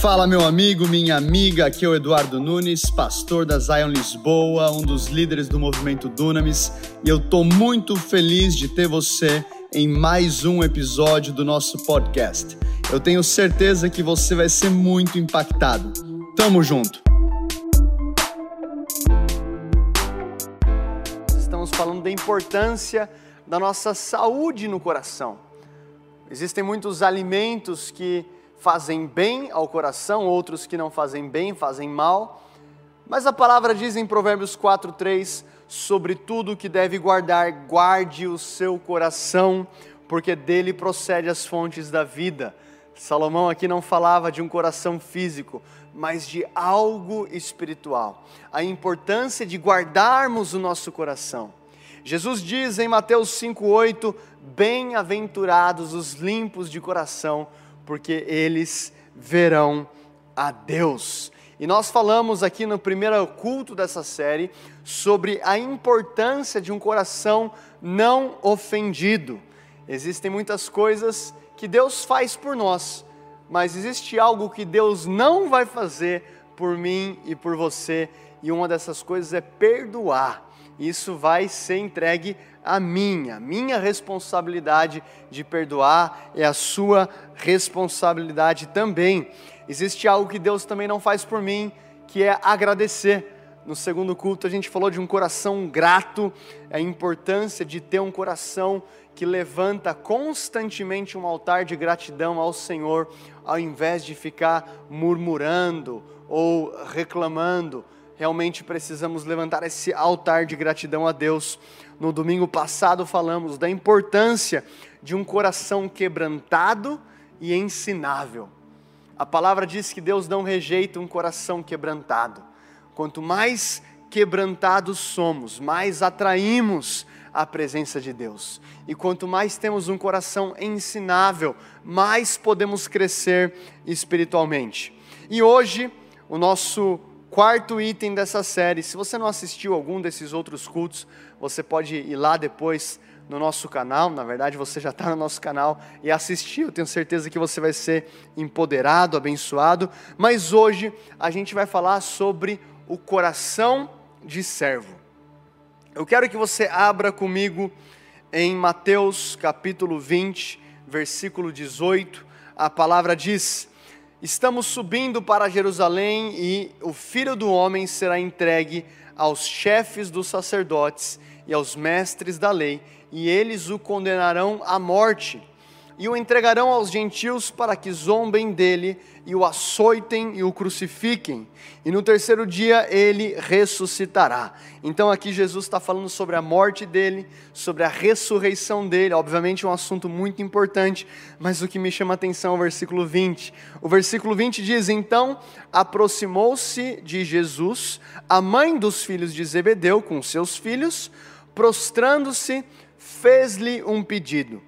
Fala, meu amigo, minha amiga. Aqui é o Eduardo Nunes, pastor da Zion Lisboa, um dos líderes do movimento Dunamis, e eu tô muito feliz de ter você em mais um episódio do nosso podcast. Eu tenho certeza que você vai ser muito impactado. Tamo junto. Estamos falando da importância da nossa saúde no coração. Existem muitos alimentos que fazem bem ao coração, outros que não fazem bem, fazem mal. Mas a palavra diz em Provérbios 4:3, sobre tudo que deve guardar, guarde o seu coração, porque dele procede as fontes da vida. Salomão aqui não falava de um coração físico, mas de algo espiritual. A importância de guardarmos o nosso coração. Jesus diz em Mateus 5:8, bem-aventurados os limpos de coração, porque eles verão a Deus. E nós falamos aqui no primeiro culto dessa série sobre a importância de um coração não ofendido. Existem muitas coisas que Deus faz por nós, mas existe algo que Deus não vai fazer por mim e por você, e uma dessas coisas é perdoar. Isso vai ser entregue a minha. Minha responsabilidade de perdoar é a sua responsabilidade também. Existe algo que Deus também não faz por mim, que é agradecer. No segundo culto a gente falou de um coração grato, a importância de ter um coração que levanta constantemente um altar de gratidão ao Senhor, ao invés de ficar murmurando ou reclamando. Realmente precisamos levantar esse altar de gratidão a Deus. No domingo passado falamos da importância de um coração quebrantado e ensinável. A palavra diz que Deus não rejeita um coração quebrantado. Quanto mais quebrantados somos, mais atraímos a presença de Deus. E quanto mais temos um coração ensinável, mais podemos crescer espiritualmente. E hoje, o nosso quarto item dessa série. Se você não assistiu algum desses outros cultos, você pode ir lá depois no nosso canal. Na verdade, você já está no nosso canal e assistir. Eu tenho certeza que você vai ser empoderado, abençoado. Mas hoje a gente vai falar sobre o coração de servo. Eu quero que você abra comigo em Mateus capítulo 20, versículo 18. A palavra diz: Estamos subindo para Jerusalém e o filho do homem será entregue aos chefes dos sacerdotes e aos mestres da lei, e eles o condenarão à morte e o entregarão aos gentios para que zombem dele e o açoitem e o crucifiquem, e no terceiro dia ele ressuscitará. Então aqui Jesus está falando sobre a morte dele, sobre a ressurreição dele, obviamente um assunto muito importante, mas o que me chama a atenção é o versículo 20. O versículo 20 diz: Então aproximou-se de Jesus a mãe dos filhos de Zebedeu com seus filhos, prostrando-se, fez-lhe um pedido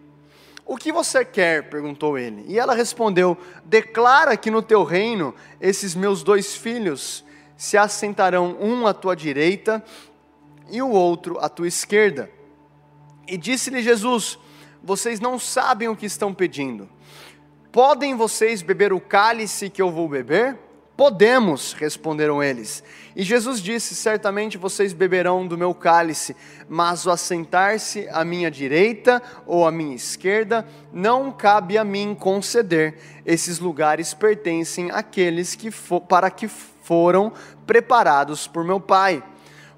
o que você quer? perguntou ele. E ela respondeu: Declara que no teu reino esses meus dois filhos se assentarão, um à tua direita e o outro à tua esquerda. E disse-lhe Jesus: Vocês não sabem o que estão pedindo. Podem vocês beber o cálice que eu vou beber? Podemos, responderam eles. E Jesus disse: Certamente vocês beberão do meu cálice, mas o assentar-se à minha direita ou à minha esquerda não cabe a mim conceder. Esses lugares pertencem àqueles que para que foram preparados por meu Pai.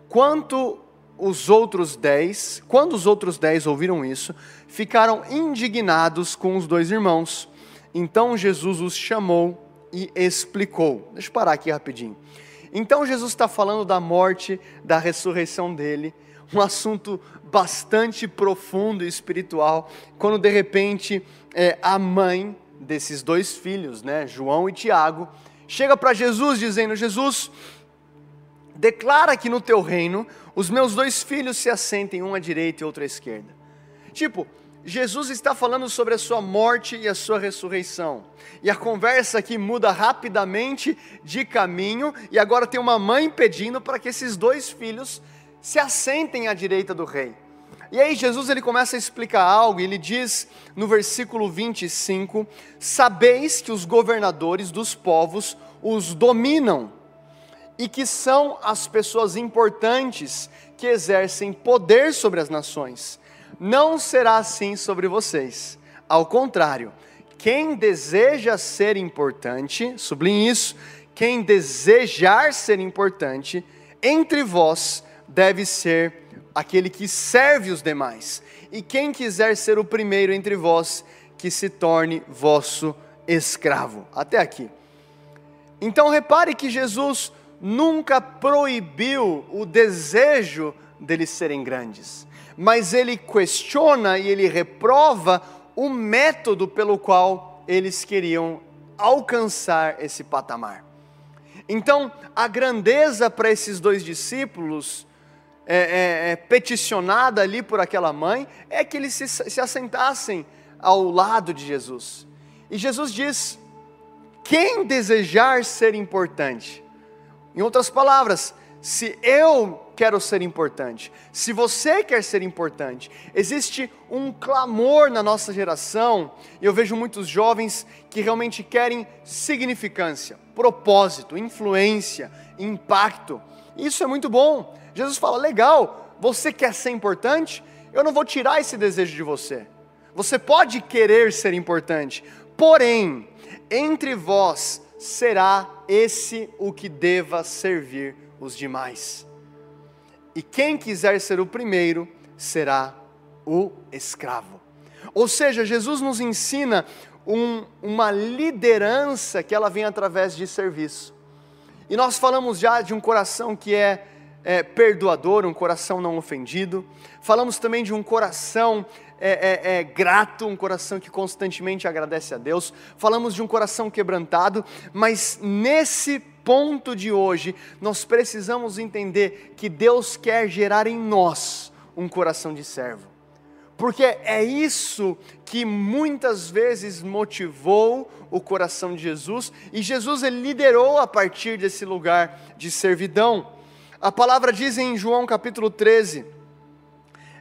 Quanto os outros dez, quando os outros dez ouviram isso, ficaram indignados com os dois irmãos. Então Jesus os chamou e explicou. Deixa eu parar aqui rapidinho. Então Jesus está falando da morte, da ressurreição dele, um assunto bastante profundo e espiritual, quando de repente é, a mãe desses dois filhos, né, João e Tiago, chega para Jesus dizendo: Jesus, declara que no teu reino os meus dois filhos se assentem, um à direita e outro à esquerda. Tipo, Jesus está falando sobre a sua morte e a sua ressurreição. E a conversa aqui muda rapidamente de caminho, e agora tem uma mãe pedindo para que esses dois filhos se assentem à direita do rei. E aí Jesus ele começa a explicar algo, e ele diz no versículo 25: Sabeis que os governadores dos povos os dominam, e que são as pessoas importantes que exercem poder sobre as nações. Não será assim sobre vocês. Ao contrário, quem deseja ser importante, sublinhe isso, quem desejar ser importante entre vós deve ser aquele que serve os demais. E quem quiser ser o primeiro entre vós, que se torne vosso escravo. Até aqui. Então repare que Jesus nunca proibiu o desejo deles serem grandes, mas ele questiona e ele reprova o método pelo qual eles queriam alcançar esse patamar. Então, a grandeza para esses dois discípulos é, é, é, peticionada ali por aquela mãe é que eles se, se assentassem ao lado de Jesus. E Jesus diz: quem desejar ser importante, em outras palavras, se eu quero ser importante, se você quer ser importante, existe um clamor na nossa geração, e eu vejo muitos jovens que realmente querem significância, propósito, influência, impacto. Isso é muito bom. Jesus fala: legal, você quer ser importante? Eu não vou tirar esse desejo de você. Você pode querer ser importante, porém, entre vós será esse o que deva servir os demais. E quem quiser ser o primeiro será o escravo. Ou seja, Jesus nos ensina um, uma liderança que ela vem através de serviço. E nós falamos já de um coração que é é, perdoador, um coração não ofendido. Falamos também de um coração é, é, é, grato, um coração que constantemente agradece a Deus. Falamos de um coração quebrantado, mas nesse ponto de hoje, nós precisamos entender que Deus quer gerar em nós um coração de servo. Porque é isso que muitas vezes motivou o coração de Jesus, e Jesus ele liderou a partir desse lugar de servidão. A palavra diz em João capítulo 13,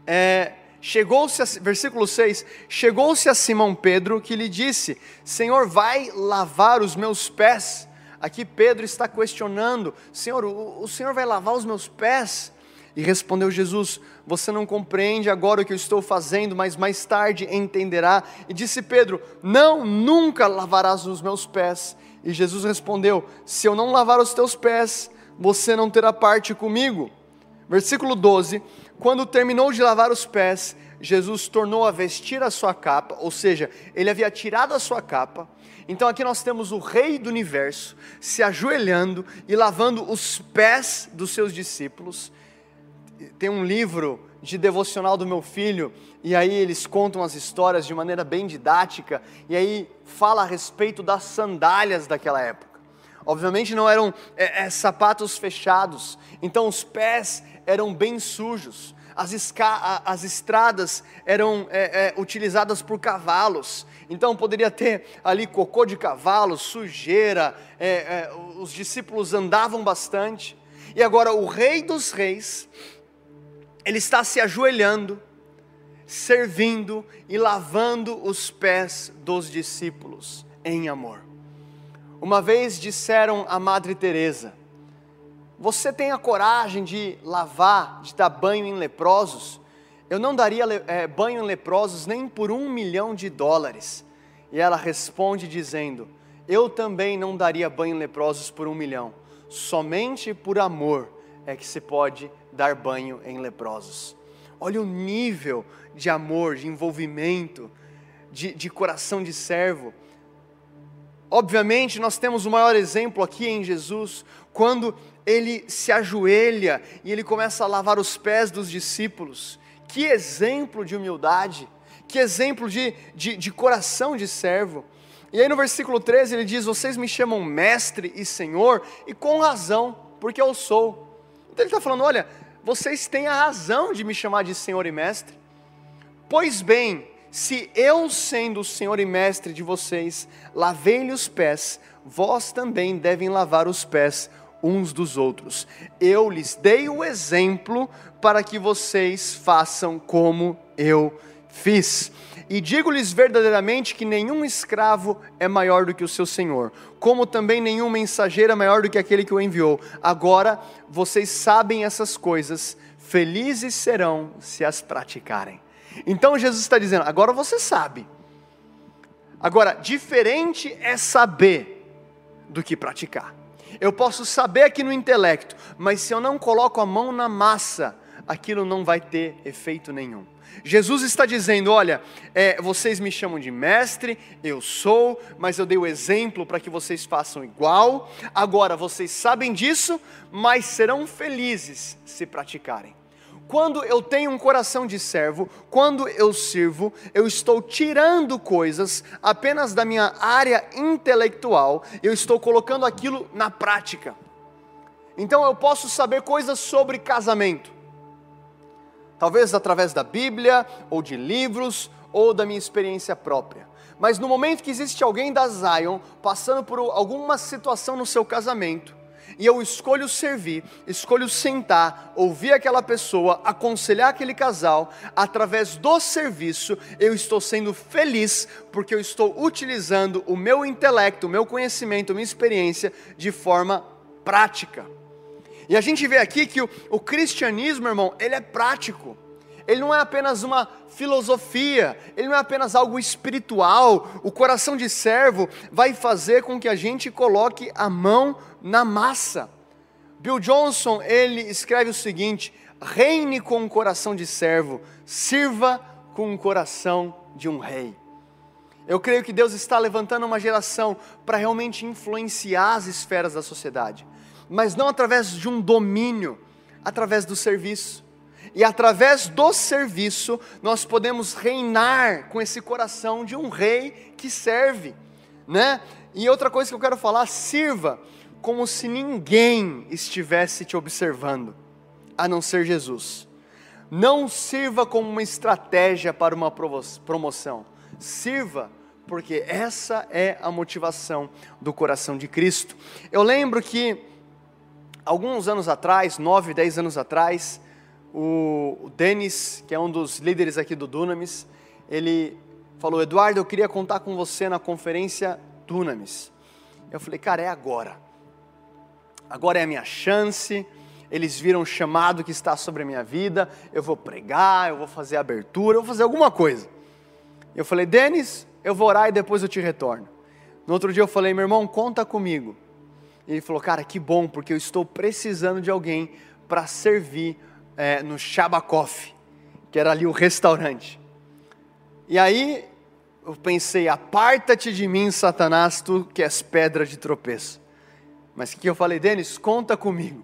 é, chegou-se, a, versículo 6, chegou-se a Simão Pedro que lhe disse: Senhor, vai lavar os meus pés. Aqui Pedro está questionando: Senhor, o, o Senhor vai lavar os meus pés? E respondeu Jesus: Você não compreende agora o que eu estou fazendo, mas mais tarde entenderá. E disse Pedro: Não, nunca lavarás os meus pés. E Jesus respondeu: Se eu não lavar os teus pés, você não terá parte comigo. Versículo 12: Quando terminou de lavar os pés, Jesus tornou a vestir a sua capa, ou seja, ele havia tirado a sua capa. Então aqui nós temos o Rei do universo se ajoelhando e lavando os pés dos seus discípulos. Tem um livro de devocional do meu filho, e aí eles contam as histórias de maneira bem didática, e aí fala a respeito das sandálias daquela época. Obviamente não eram é, é, sapatos fechados, então os pés eram bem sujos, as, esca as estradas eram é, é, utilizadas por cavalos, então poderia ter ali cocô de cavalo, sujeira, é, é, os discípulos andavam bastante, e agora o Rei dos Reis, ele está se ajoelhando, servindo e lavando os pés dos discípulos em amor. Uma vez disseram a Madre Teresa: Você tem a coragem de lavar, de dar banho em leprosos? Eu não daria é, banho em leprosos nem por um milhão de dólares. E ela responde dizendo: Eu também não daria banho em leprosos por um milhão. Somente por amor é que se pode dar banho em leprosos. Olha o nível de amor, de envolvimento, de, de coração de servo Obviamente, nós temos o maior exemplo aqui em Jesus, quando ele se ajoelha e ele começa a lavar os pés dos discípulos. Que exemplo de humildade, que exemplo de, de, de coração de servo. E aí no versículo 13 ele diz: Vocês me chamam mestre e senhor, e com razão, porque eu sou. Então ele está falando: Olha, vocês têm a razão de me chamar de senhor e mestre. Pois bem, se eu, sendo o Senhor e Mestre de vocês, lavei-lhe os pés, vós também devem lavar os pés uns dos outros. Eu lhes dei o exemplo para que vocês façam como eu fiz. E digo-lhes verdadeiramente que nenhum escravo é maior do que o seu senhor, como também nenhum mensageiro é maior do que aquele que o enviou. Agora vocês sabem essas coisas, felizes serão se as praticarem. Então Jesus está dizendo: agora você sabe. Agora, diferente é saber do que praticar. Eu posso saber aqui no intelecto, mas se eu não coloco a mão na massa, aquilo não vai ter efeito nenhum. Jesus está dizendo: olha, é, vocês me chamam de mestre, eu sou, mas eu dei o exemplo para que vocês façam igual. Agora vocês sabem disso, mas serão felizes se praticarem. Quando eu tenho um coração de servo, quando eu sirvo, eu estou tirando coisas apenas da minha área intelectual, eu estou colocando aquilo na prática. Então eu posso saber coisas sobre casamento talvez através da Bíblia, ou de livros, ou da minha experiência própria. Mas no momento que existe alguém da Zion passando por alguma situação no seu casamento, e eu escolho servir, escolho sentar, ouvir aquela pessoa, aconselhar aquele casal, através do serviço, eu estou sendo feliz, porque eu estou utilizando o meu intelecto, o meu conhecimento, a minha experiência de forma prática. E a gente vê aqui que o, o cristianismo, irmão, ele é prático. Ele não é apenas uma filosofia, ele não é apenas algo espiritual. O coração de servo vai fazer com que a gente coloque a mão na massa. Bill Johnson, ele escreve o seguinte: reine com um coração de servo, sirva com um coração de um rei. Eu creio que Deus está levantando uma geração para realmente influenciar as esferas da sociedade mas não através de um domínio, através do serviço. E através do serviço, nós podemos reinar com esse coração de um rei que serve, né? E outra coisa que eu quero falar, sirva como se ninguém estivesse te observando, a não ser Jesus. Não sirva como uma estratégia para uma promoção. Sirva porque essa é a motivação do coração de Cristo. Eu lembro que alguns anos atrás, nove, dez anos atrás, o Denis, que é um dos líderes aqui do Dunamis, ele falou: Eduardo, eu queria contar com você na conferência Dunamis. Eu falei, cara, é agora. Agora é a minha chance. Eles viram o chamado que está sobre a minha vida. Eu vou pregar, eu vou fazer abertura, eu vou fazer alguma coisa. Eu falei, Denis, eu vou orar e depois eu te retorno. No outro dia eu falei, meu irmão, conta comigo. E ele falou, cara, que bom, porque eu estou precisando de alguém para servir é, no Shabakoff, que era ali o restaurante. E aí eu pensei, aparta-te de mim, Satanás, tu que és pedra de tropeço. Mas que eu falei, Denis, conta comigo.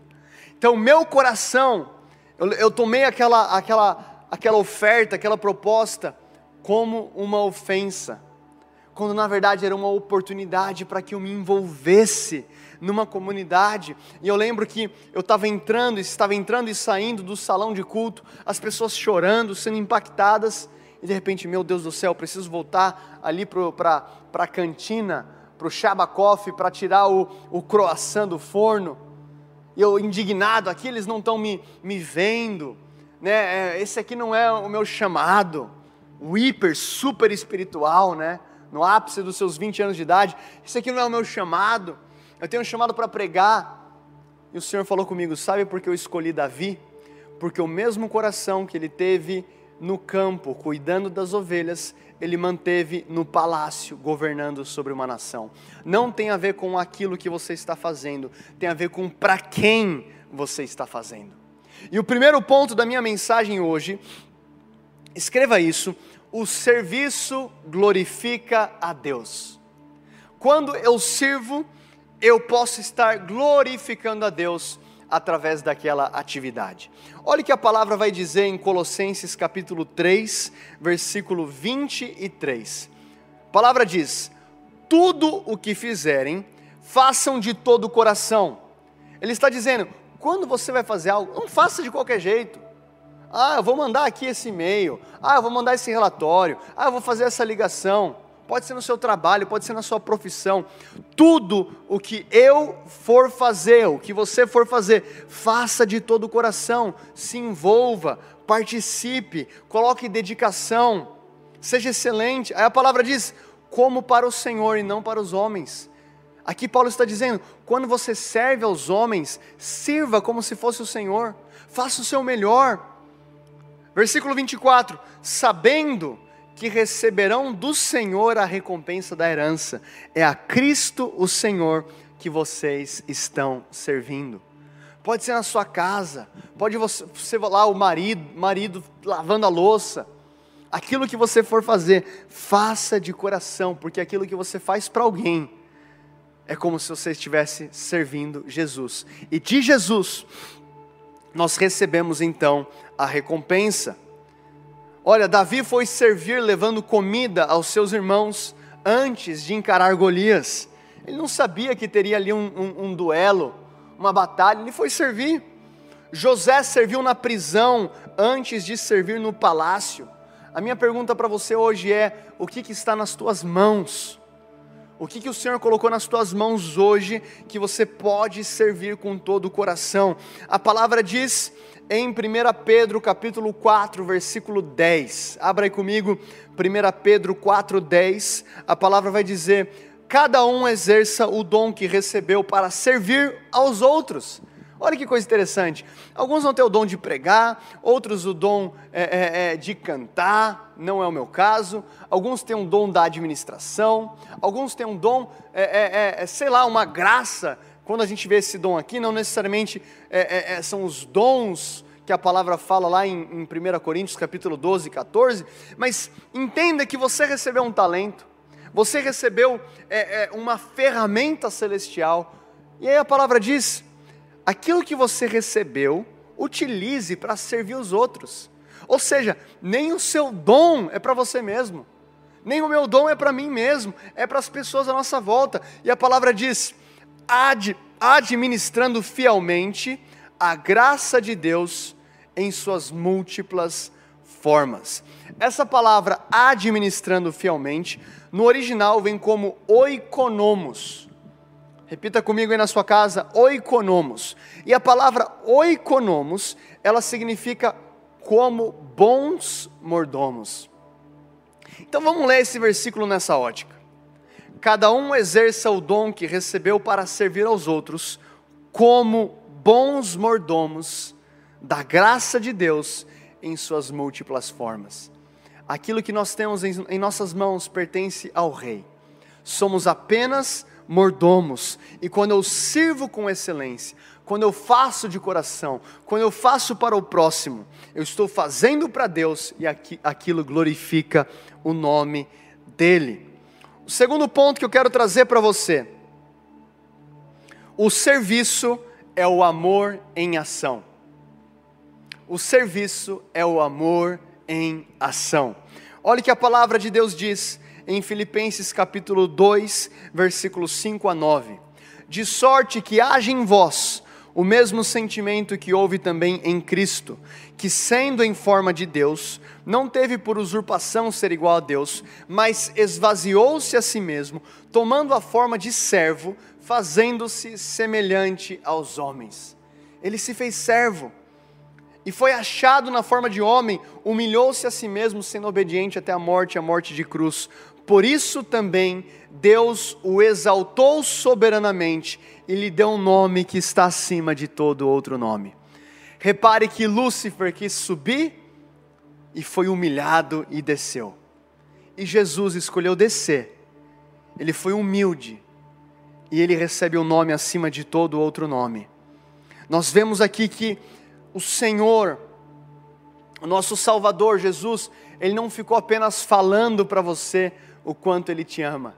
Então, meu coração, eu, eu tomei aquela, aquela, aquela oferta, aquela proposta, como uma ofensa, quando na verdade era uma oportunidade para que eu me envolvesse numa comunidade, e eu lembro que eu estava entrando, estava entrando e saindo do salão de culto, as pessoas chorando, sendo impactadas, e de repente, meu Deus do céu, preciso voltar ali para a cantina, para o Shabakoff, para tirar o, o croissant do forno, e eu indignado, aqui eles não estão me, me vendo, né? É, esse aqui não é o meu chamado, o hiper, super espiritual, né? no ápice dos seus 20 anos de idade, esse aqui não é o meu chamado, eu tenho um chamado para pregar. E o Senhor falou comigo: sabe por que eu escolhi Davi? Porque o mesmo coração que ele teve no campo, cuidando das ovelhas, ele manteve no palácio, governando sobre uma nação. Não tem a ver com aquilo que você está fazendo, tem a ver com para quem você está fazendo. E o primeiro ponto da minha mensagem hoje, escreva isso: o serviço glorifica a Deus. Quando eu sirvo, eu posso estar glorificando a Deus através daquela atividade. Olha o que a palavra vai dizer em Colossenses capítulo 3, versículo 23. A palavra diz: Tudo o que fizerem, façam de todo o coração. Ele está dizendo: quando você vai fazer algo, não faça de qualquer jeito. Ah, eu vou mandar aqui esse e-mail. Ah, eu vou mandar esse relatório. Ah, eu vou fazer essa ligação. Pode ser no seu trabalho, pode ser na sua profissão. Tudo o que eu for fazer, o que você for fazer, faça de todo o coração, se envolva, participe, coloque dedicação, seja excelente. Aí a palavra diz: como para o Senhor e não para os homens. Aqui Paulo está dizendo: quando você serve aos homens, sirva como se fosse o Senhor, faça o seu melhor. Versículo 24: sabendo que receberão do Senhor a recompensa da herança, é a Cristo o Senhor que vocês estão servindo. Pode ser na sua casa, pode você, lá o marido, marido lavando a louça. Aquilo que você for fazer, faça de coração, porque aquilo que você faz para alguém, é como se você estivesse servindo Jesus. E de Jesus, nós recebemos então a recompensa. Olha, Davi foi servir levando comida aos seus irmãos antes de encarar Golias. Ele não sabia que teria ali um, um, um duelo, uma batalha, ele foi servir. José serviu na prisão antes de servir no palácio. A minha pergunta para você hoje é: o que, que está nas tuas mãos? O que, que o Senhor colocou nas tuas mãos hoje que você pode servir com todo o coração? A palavra diz em 1 Pedro capítulo 4, versículo 10. Abra aí comigo, 1 Pedro 4, 10. A palavra vai dizer: cada um exerça o dom que recebeu para servir aos outros Olha que coisa interessante. Alguns vão ter o dom de pregar, outros o dom é, é, é, de cantar, não é o meu caso. Alguns têm um dom da administração, alguns têm um dom, é, é, é, sei lá, uma graça. Quando a gente vê esse dom aqui, não necessariamente são os dons que a palavra fala lá em, em 1 Coríntios capítulo 12 e 14, mas entenda que você recebeu um talento, você recebeu uma ferramenta celestial, e aí a palavra diz aquilo que você recebeu, utilize para servir os outros. Ou seja, nem o seu dom é para você mesmo, nem o meu dom é para mim mesmo, é para as pessoas à nossa volta. E a palavra diz: ad, administrando fielmente a graça de Deus em suas múltiplas formas. Essa palavra administrando fielmente, no original vem como oikonomos Repita comigo aí na sua casa, oikonomos. E a palavra oikonomos, ela significa como bons mordomos. Então vamos ler esse versículo nessa ótica. Cada um exerça o dom que recebeu para servir aos outros, como bons mordomos da graça de Deus em suas múltiplas formas. Aquilo que nós temos em, nossas mãos pertence ao Rei. Somos apenas mordomos. E quando eu sirvo com excelência, quando eu faço de coração, quando eu faço para o próximo, eu estou fazendo para Deus e aquilo glorifica o nome dEle. O segundo ponto que eu quero trazer para você: o serviço é o amor em ação. O serviço é o amor em ação. Olha que a palavra de Deus diz em Filipenses capítulo 2, versículos 5 a 9. De sorte que haja em vós o mesmo sentimento que houve também em Cristo, que sendo em forma de Deus, não teve por usurpação ser igual a Deus, mas esvaziou-se a si mesmo, tomando a forma de servo, fazendo-se semelhante aos homens. Ele se fez servo e foi achado na forma de homem, humilhou-se a si mesmo, sendo obediente até a morte a morte de cruz. Por isso também Deus o exaltou soberanamente e lhe deu um nome que está acima de todo outro nome. Repare que Lúcifer quis subir e foi humilhado e desceu. E Jesus escolheu descer. Ele foi humilde e ele recebe o um nome acima de todo outro nome. Nós vemos aqui que o Senhor, o nosso Salvador Jesus, ele não ficou apenas falando para você o quanto Ele te ama.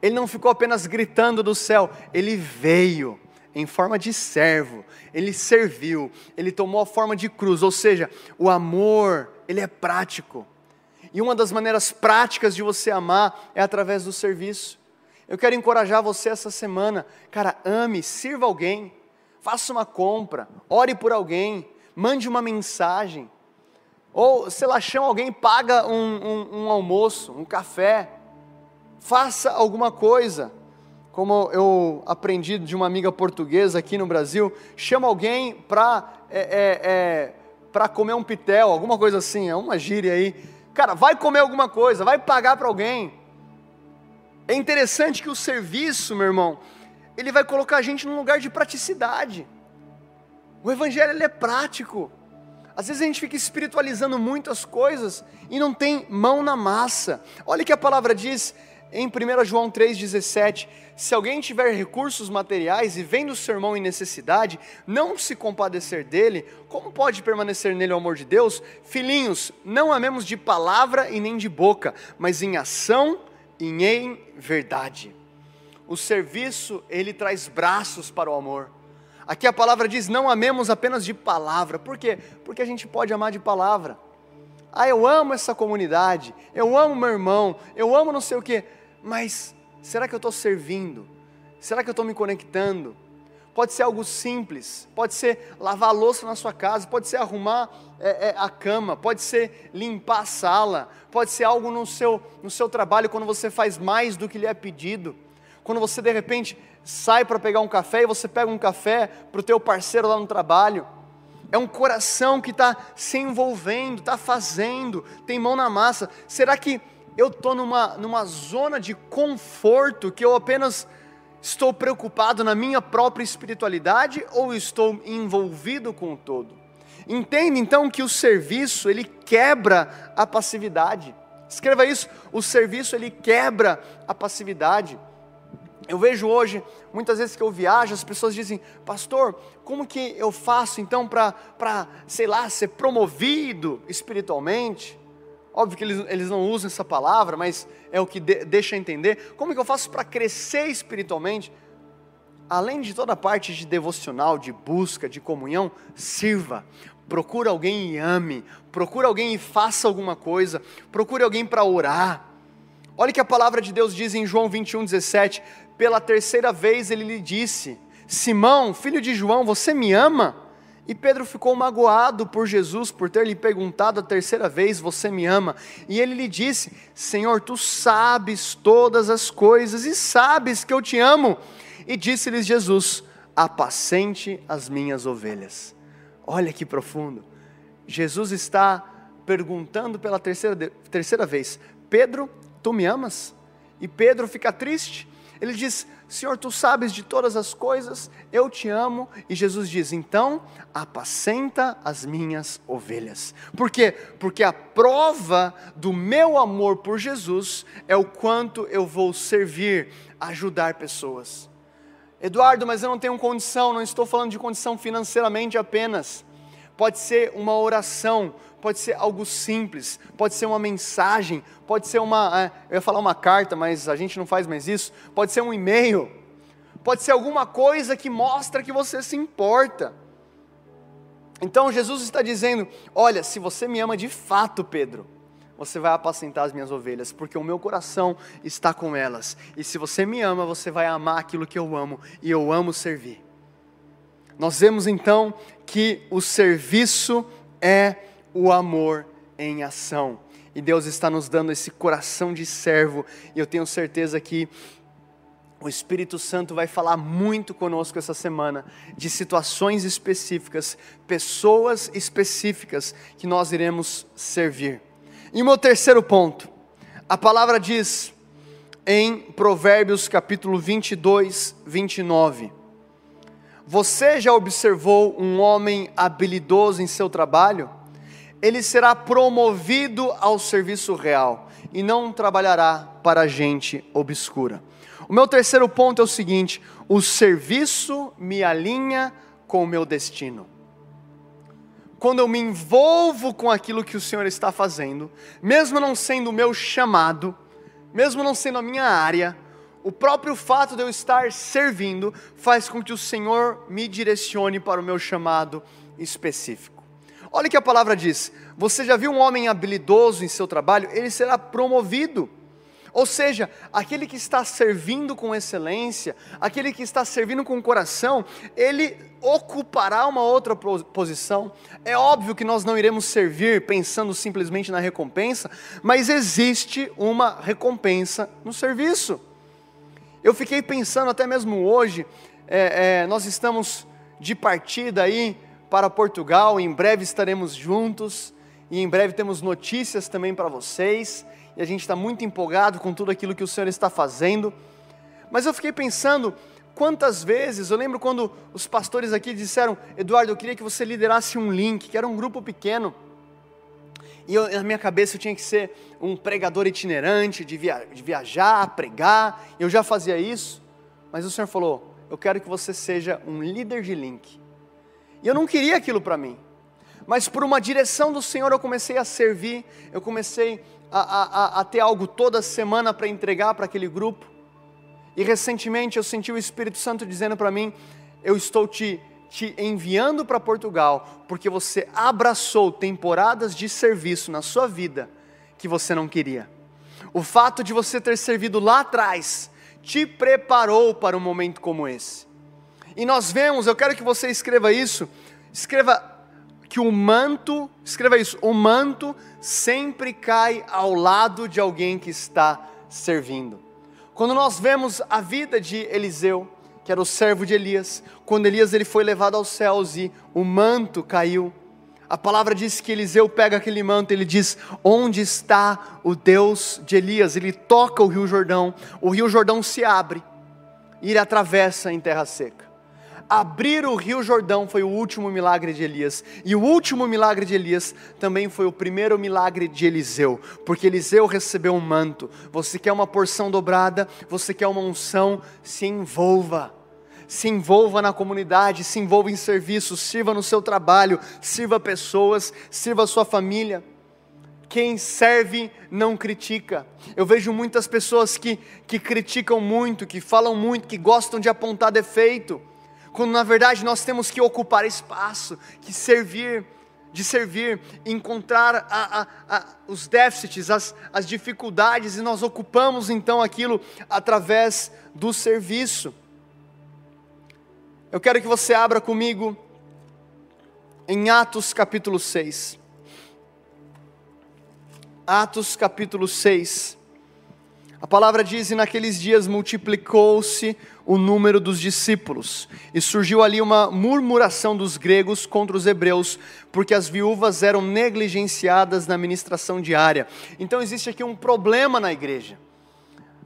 Ele não ficou apenas gritando do céu, ele veio em forma de servo, ele serviu, ele tomou a forma de cruz, ou seja, o amor, ele é prático. E uma das maneiras práticas de você amar é através do serviço. Eu quero encorajar você essa semana, cara, ame, sirva alguém, faça uma compra, ore por alguém, mande uma mensagem, ou sei lá, chama alguém, paga um, um, um almoço, um café, faça alguma coisa. Como eu aprendi de uma amiga portuguesa aqui no Brasil, chama alguém para é, é, é, comer um pitel, alguma coisa assim, é uma gíria aí. Cara, vai comer alguma coisa, vai pagar para alguém. É interessante que o serviço, meu irmão, ele vai colocar a gente num lugar de praticidade. O evangelho é prático. Às vezes a gente fica espiritualizando muito as coisas e não tem mão na massa. Olha que a palavra diz em 1 João 3,17: Se alguém tiver recursos materiais e vem do seu irmão em necessidade, não se compadecer dele, como pode permanecer nele o amor de Deus? Filhinhos, não amemos de palavra e nem de boca, mas em ação e em verdade. O serviço, ele traz braços para o amor. Aqui a palavra diz: não amemos apenas de palavra. Por quê? Porque a gente pode amar de palavra. Ah, eu amo essa comunidade, eu amo meu irmão, eu amo não sei o quê mas será que eu estou servindo? Será que eu estou me conectando? Pode ser algo simples, pode ser lavar a louça na sua casa, pode ser arrumar é, é, a cama, pode ser limpar a sala, pode ser algo no seu, no seu trabalho quando você faz mais do que lhe é pedido, quando você de repente sai para pegar um café e você pega um café para o teu parceiro lá no trabalho. É um coração que está se envolvendo, está fazendo, tem mão na massa. Será que eu estou numa, numa zona de conforto que eu apenas estou preocupado na minha própria espiritualidade ou estou envolvido com o todo? Entende então que o serviço ele quebra a passividade. Escreva isso, o serviço ele quebra a passividade. Eu vejo hoje, muitas vezes que eu viajo, as pessoas dizem, pastor, como que eu faço então para, sei lá, ser promovido espiritualmente? Óbvio que eles, eles não usam essa palavra, mas é o que de, deixa entender. Como que eu faço para crescer espiritualmente? Além de toda a parte de devocional, de busca, de comunhão, sirva. Procure alguém e ame. Procure alguém e faça alguma coisa. Procure alguém para orar. Olha que a palavra de Deus diz em João 21, 17: Pela terceira vez ele lhe disse: Simão, filho de João, você me ama? E Pedro ficou magoado por Jesus por ter lhe perguntado a terceira vez: Você me ama? E ele lhe disse: Senhor, tu sabes todas as coisas e sabes que eu te amo. E disse-lhes Jesus: Apacente as minhas ovelhas. Olha que profundo. Jesus está perguntando pela terceira, terceira vez: Pedro, tu me amas? E Pedro fica triste. Ele diz: Senhor, tu sabes de todas as coisas, eu te amo. E Jesus diz: então, apacenta as minhas ovelhas. Por quê? Porque a prova do meu amor por Jesus é o quanto eu vou servir, ajudar pessoas. Eduardo, mas eu não tenho condição, não estou falando de condição financeiramente apenas. Pode ser uma oração, pode ser algo simples, pode ser uma mensagem, pode ser uma. É, eu ia falar uma carta, mas a gente não faz mais isso. Pode ser um e-mail, pode ser alguma coisa que mostra que você se importa. Então Jesus está dizendo: Olha, se você me ama de fato, Pedro, você vai apacentar as minhas ovelhas, porque o meu coração está com elas. E se você me ama, você vai amar aquilo que eu amo, e eu amo servir. Nós vemos então que o serviço é o amor em ação. E Deus está nos dando esse coração de servo, e eu tenho certeza que o Espírito Santo vai falar muito conosco essa semana de situações específicas, pessoas específicas que nós iremos servir. E o meu terceiro ponto, a palavra diz em Provérbios capítulo 22, 29. Você já observou um homem habilidoso em seu trabalho? ele será promovido ao serviço real e não trabalhará para gente obscura. O meu terceiro ponto é o seguinte: o serviço me alinha com o meu destino. Quando eu me envolvo com aquilo que o Senhor está fazendo, mesmo não sendo o meu chamado, mesmo não sendo a minha área, o próprio fato de eu estar servindo faz com que o Senhor me direcione para o meu chamado específico. Olha o que a palavra diz: Você já viu um homem habilidoso em seu trabalho? Ele será promovido. Ou seja, aquele que está servindo com excelência, aquele que está servindo com coração, ele ocupará uma outra posição. É óbvio que nós não iremos servir pensando simplesmente na recompensa, mas existe uma recompensa no serviço. Eu fiquei pensando até mesmo hoje, é, é, nós estamos de partida aí para Portugal, em breve estaremos juntos e em breve temos notícias também para vocês e a gente está muito empolgado com tudo aquilo que o Senhor está fazendo. Mas eu fiquei pensando, quantas vezes, eu lembro quando os pastores aqui disseram, Eduardo, eu queria que você liderasse um link, que era um grupo pequeno. E eu, na minha cabeça eu tinha que ser um pregador itinerante, de, via, de viajar, pregar. Eu já fazia isso. Mas o Senhor falou: Eu quero que você seja um líder de link. E eu não queria aquilo para mim. Mas por uma direção do Senhor eu comecei a servir, eu comecei a, a, a ter algo toda semana para entregar para aquele grupo. E recentemente eu senti o Espírito Santo dizendo para mim: Eu estou te, te enviando para Portugal, porque você abraçou temporadas de serviço na sua vida que você não queria. O fato de você ter servido lá atrás te preparou para um momento como esse. E nós vemos, eu quero que você escreva isso, escreva que o manto, escreva isso, o manto sempre cai ao lado de alguém que está servindo. Quando nós vemos a vida de Eliseu, que era o servo de Elias, quando Elias ele foi levado aos céus e o manto caiu, a palavra diz que Eliseu pega aquele manto, ele diz: Onde está o Deus de Elias? Ele toca o rio Jordão, o rio Jordão se abre e ele atravessa em terra seca abrir o rio Jordão foi o último milagre de Elias. E o último milagre de Elias também foi o primeiro milagre de Eliseu, porque Eliseu recebeu um manto. Você quer uma porção dobrada, você quer uma unção, se envolva. Se envolva na comunidade, se envolva em serviço, sirva no seu trabalho, sirva pessoas, sirva a sua família. Quem serve não critica. Eu vejo muitas pessoas que, que criticam muito, que falam muito, que gostam de apontar defeito quando na verdade nós temos que ocupar espaço, que servir, de servir, encontrar a, a, a, os déficits, as, as dificuldades, e nós ocupamos então aquilo através do serviço. Eu quero que você abra comigo em Atos capítulo 6. Atos capítulo 6. A palavra diz: E naqueles dias multiplicou-se o número dos discípulos. E surgiu ali uma murmuração dos gregos contra os hebreus, porque as viúvas eram negligenciadas na ministração diária. Então existe aqui um problema na igreja.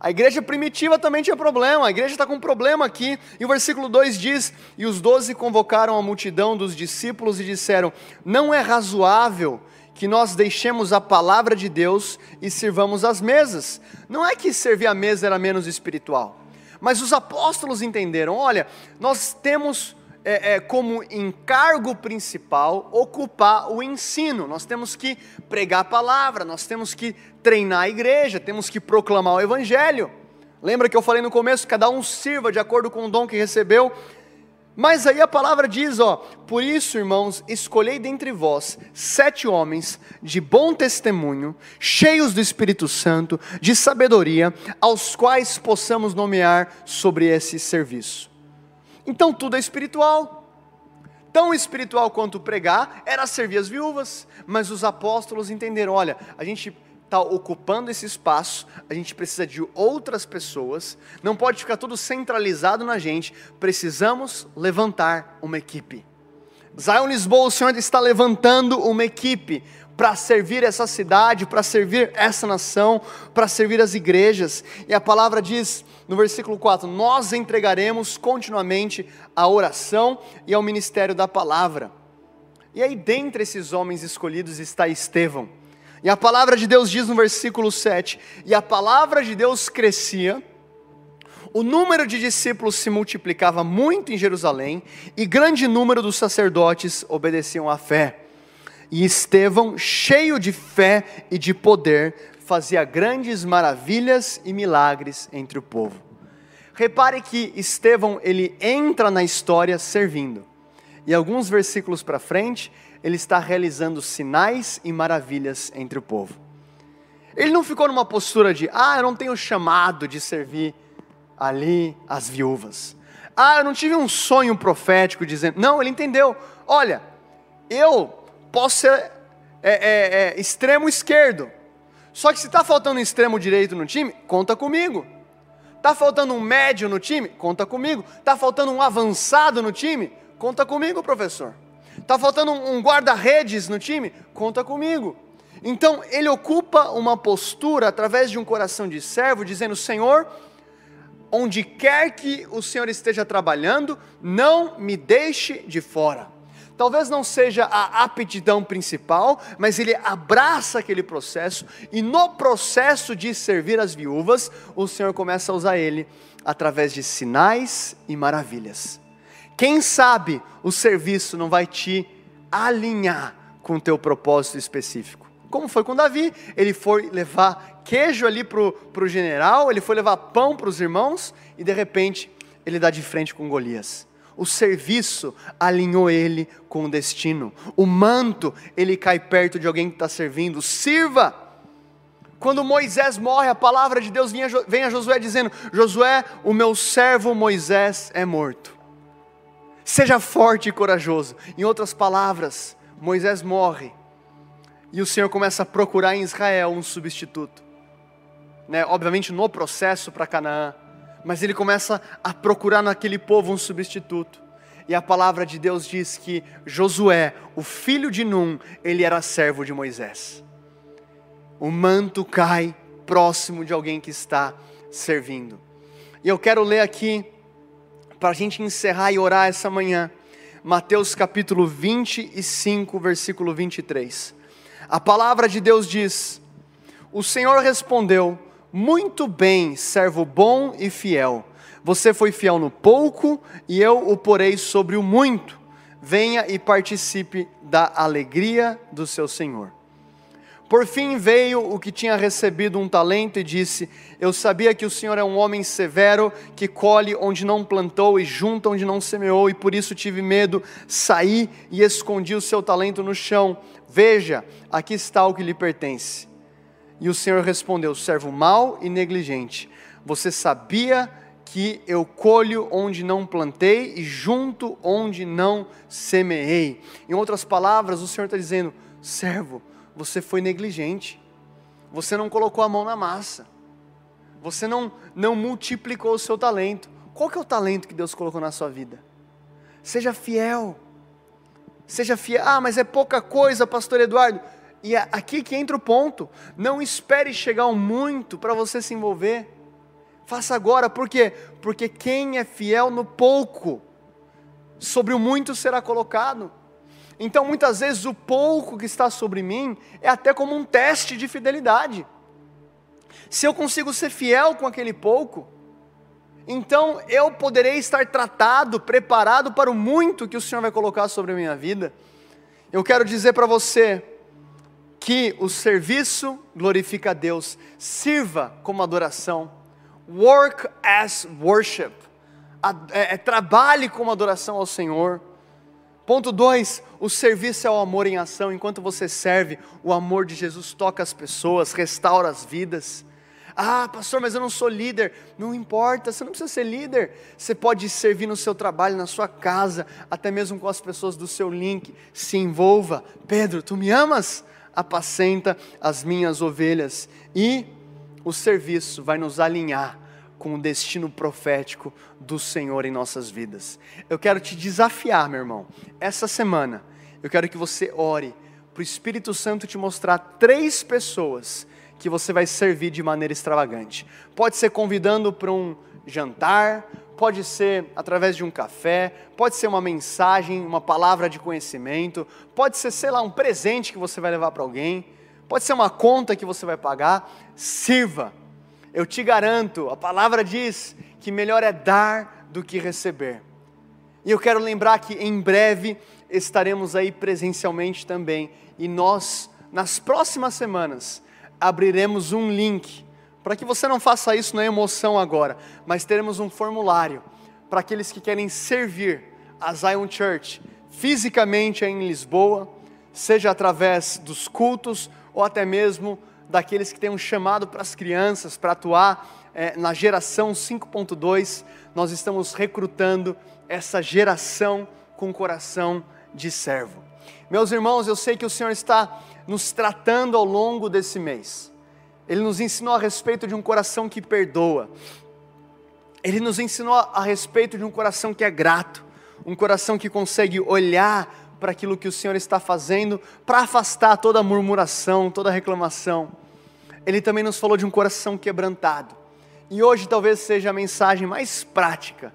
A igreja primitiva também tinha problema, a igreja está com um problema aqui. E o versículo 2 diz: E os doze convocaram a multidão dos discípulos e disseram: Não é razoável que nós deixemos a palavra de Deus e sirvamos as mesas. Não é que servir a mesa era menos espiritual. Mas os apóstolos entenderam: olha, nós temos é, é, como encargo principal ocupar o ensino, nós temos que pregar a palavra, nós temos que treinar a igreja, temos que proclamar o evangelho. Lembra que eu falei no começo? Cada um sirva de acordo com o dom que recebeu. Mas aí a palavra diz, ó, por isso, irmãos, escolhei dentre vós sete homens de bom testemunho, cheios do Espírito Santo, de sabedoria, aos quais possamos nomear sobre esse serviço. Então tudo é espiritual. Tão espiritual quanto pregar era servir as viúvas, mas os apóstolos entenderam: olha, a gente está ocupando esse espaço, a gente precisa de outras pessoas, não pode ficar tudo centralizado na gente, precisamos levantar uma equipe. Zion Lisboa, o Senhor está levantando uma equipe para servir essa cidade, para servir essa nação, para servir as igrejas. E a palavra diz no versículo 4: Nós entregaremos continuamente a oração e ao ministério da palavra. E aí, dentre esses homens escolhidos está Estevão e a palavra de Deus diz no versículo 7: E a palavra de Deus crescia, o número de discípulos se multiplicava muito em Jerusalém, e grande número dos sacerdotes obedeciam à fé. E Estevão, cheio de fé e de poder, fazia grandes maravilhas e milagres entre o povo. Repare que Estevão ele entra na história servindo. E alguns versículos para frente, ele está realizando sinais e maravilhas entre o povo. Ele não ficou numa postura de, ah, eu não tenho chamado de servir ali as viúvas. Ah, eu não tive um sonho profético dizendo. Não, ele entendeu. Olha, eu posso ser é, é, é, extremo esquerdo. Só que se está faltando um extremo direito no time, conta comigo. Está faltando um médio no time? Conta comigo. Está faltando um avançado no time? Conta comigo, professor. Está faltando um guarda-redes no time? Conta comigo. Então, ele ocupa uma postura através de um coração de servo, dizendo: Senhor, onde quer que o Senhor esteja trabalhando, não me deixe de fora. Talvez não seja a aptidão principal, mas ele abraça aquele processo e no processo de servir as viúvas, o Senhor começa a usar ele através de sinais e maravilhas. Quem sabe o serviço não vai te alinhar com o teu propósito específico. Como foi com Davi, ele foi levar queijo ali para o general, ele foi levar pão para os irmãos e de repente ele dá de frente com Golias. O serviço alinhou ele com o destino. O manto, ele cai perto de alguém que está servindo. Sirva! Quando Moisés morre, a palavra de Deus vem a Josué dizendo: Josué, o meu servo Moisés é morto. Seja forte e corajoso. Em outras palavras, Moisés morre e o Senhor começa a procurar em Israel um substituto. Né? Obviamente no processo para Canaã, mas ele começa a procurar naquele povo um substituto. E a palavra de Deus diz que Josué, o filho de Num, ele era servo de Moisés. O manto cai próximo de alguém que está servindo. E eu quero ler aqui, para a gente encerrar e orar essa manhã, Mateus capítulo 25, versículo 23. A palavra de Deus diz: O Senhor respondeu: Muito bem, servo bom e fiel. Você foi fiel no pouco, e eu o porei sobre o muito. Venha e participe da alegria do seu Senhor. Por fim veio o que tinha recebido um talento e disse: Eu sabia que o Senhor é um homem severo, que colhe onde não plantou e junta onde não semeou, e por isso tive medo, saí e escondi o seu talento no chão. Veja, aqui está o que lhe pertence. E o Senhor respondeu: servo mau e negligente, você sabia que eu colho onde não plantei e junto onde não semeei. Em outras palavras, o Senhor está dizendo: servo, você foi negligente, você não colocou a mão na massa, você não, não multiplicou o seu talento. Qual que é o talento que Deus colocou na sua vida? Seja fiel Seja fiel. Ah, mas é pouca coisa, pastor Eduardo. E é aqui que entra o ponto. Não espere chegar um muito para você se envolver. Faça agora, por quê? Porque quem é fiel no pouco, sobre o muito será colocado. Então, muitas vezes, o pouco que está sobre mim é até como um teste de fidelidade. Se eu consigo ser fiel com aquele pouco, então eu poderei estar tratado, preparado para o muito que o Senhor vai colocar sobre a minha vida. Eu quero dizer para você que o serviço glorifica a Deus, sirva como adoração, work as worship, é, é, trabalhe como adoração ao Senhor. Ponto 2, o serviço é o amor em ação. Enquanto você serve, o amor de Jesus toca as pessoas, restaura as vidas. Ah, pastor, mas eu não sou líder. Não importa, você não precisa ser líder. Você pode servir no seu trabalho, na sua casa, até mesmo com as pessoas do seu link. Se envolva. Pedro, tu me amas? Apacenta as minhas ovelhas. E o serviço vai nos alinhar com o destino profético do Senhor em nossas vidas. Eu quero te desafiar, meu irmão, essa semana. Eu quero que você ore para o Espírito Santo te mostrar três pessoas que você vai servir de maneira extravagante. Pode ser convidando para um jantar, pode ser através de um café, pode ser uma mensagem, uma palavra de conhecimento, pode ser, sei lá, um presente que você vai levar para alguém, pode ser uma conta que você vai pagar. Sirva. Eu te garanto, a palavra diz que melhor é dar do que receber. E eu quero lembrar que em breve estaremos aí presencialmente também, e nós, nas próximas semanas, abriremos um link, para que você não faça isso na emoção agora, mas teremos um formulário para aqueles que querem servir a Zion Church fisicamente em Lisboa, seja através dos cultos ou até mesmo daqueles que têm um chamado para as crianças, para atuar é, na geração 5.2. Nós estamos recrutando essa geração com coração de servo. Meus irmãos, eu sei que o Senhor está nos tratando ao longo desse mês. Ele nos ensinou a respeito de um coração que perdoa. Ele nos ensinou a respeito de um coração que é grato, um coração que consegue olhar para aquilo que o Senhor está fazendo, para afastar toda murmuração, toda reclamação. Ele também nos falou de um coração quebrantado. E hoje talvez seja a mensagem mais prática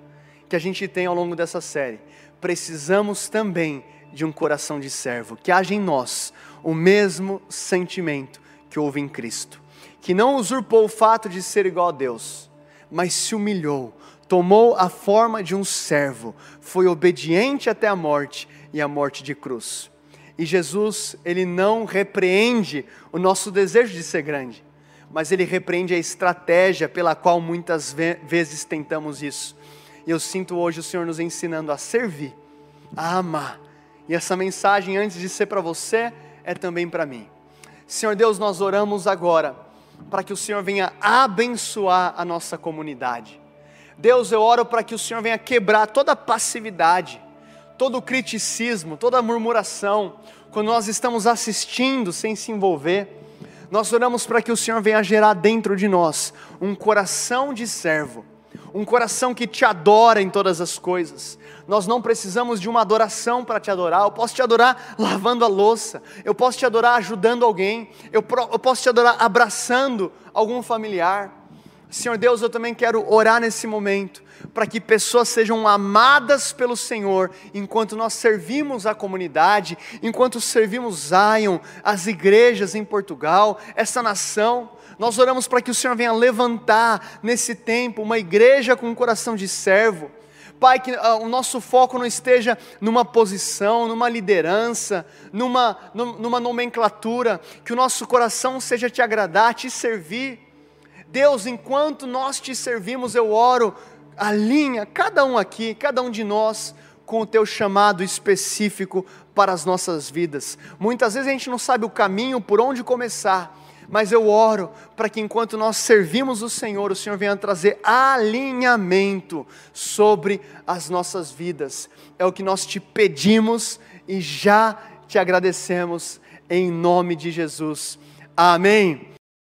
que a gente tem ao longo dessa série. Precisamos também de um coração de servo, que haja em nós o mesmo sentimento que houve em Cristo, que não usurpou o fato de ser igual a Deus, mas se humilhou, tomou a forma de um servo, foi obediente até a morte e a morte de cruz. E Jesus, ele não repreende o nosso desejo de ser grande, mas ele repreende a estratégia pela qual muitas vezes tentamos isso. E eu sinto hoje o Senhor nos ensinando a servir, a amar. E essa mensagem, antes de ser para você, é também para mim. Senhor Deus, nós oramos agora para que o Senhor venha abençoar a nossa comunidade. Deus, eu oro para que o Senhor venha quebrar toda passividade, todo criticismo, toda murmuração, quando nós estamos assistindo sem se envolver. Nós oramos para que o Senhor venha gerar dentro de nós um coração de servo, um coração que te adora em todas as coisas, nós não precisamos de uma adoração para te adorar. Eu posso te adorar lavando a louça, eu posso te adorar ajudando alguém, eu, eu posso te adorar abraçando algum familiar. Senhor Deus, eu também quero orar nesse momento para que pessoas sejam amadas pelo Senhor enquanto nós servimos a comunidade, enquanto servimos Zion, as igrejas em Portugal, essa nação. Nós oramos para que o Senhor venha levantar nesse tempo uma igreja com um coração de servo, Pai, que uh, o nosso foco não esteja numa posição, numa liderança, numa, numa nomenclatura, que o nosso coração seja te agradar, te servir. Deus, enquanto nós te servimos, eu oro, alinha cada um aqui, cada um de nós, com o teu chamado específico para as nossas vidas. Muitas vezes a gente não sabe o caminho, por onde começar, mas eu oro para que enquanto nós servimos o Senhor, o Senhor venha trazer alinhamento sobre as nossas vidas. É o que nós te pedimos e já te agradecemos em nome de Jesus. Amém.